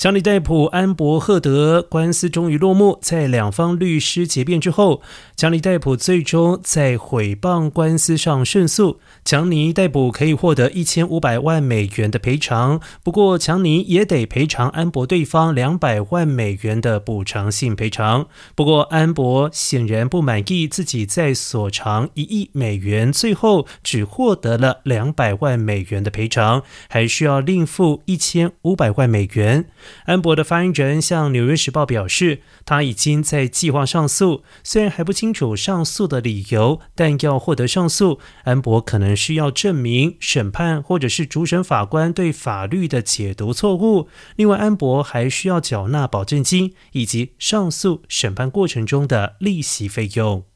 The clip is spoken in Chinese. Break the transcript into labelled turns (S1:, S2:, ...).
S1: 强尼戴普、安博赫德官司终于落幕，在两方律师结辩之后，强尼戴普最终在毁谤官司上胜诉。强尼逮捕可以获得一千五百万美元的赔偿，不过强尼也得赔偿安博对方两百万美元的补偿性赔偿。不过安博显然不满意自己在所偿一亿美元，最后只获得了两百万美元的赔偿，还需要另付一千五百万美元。安博的发言人向《纽约时报》表示，他已经在计划上诉，虽然还不清楚上诉的理由，但要获得上诉，安博可能。需要证明审判或者是主审法官对法律的解读错误。另外，安博还需要缴纳保证金以及上诉审判过程中的利息费用。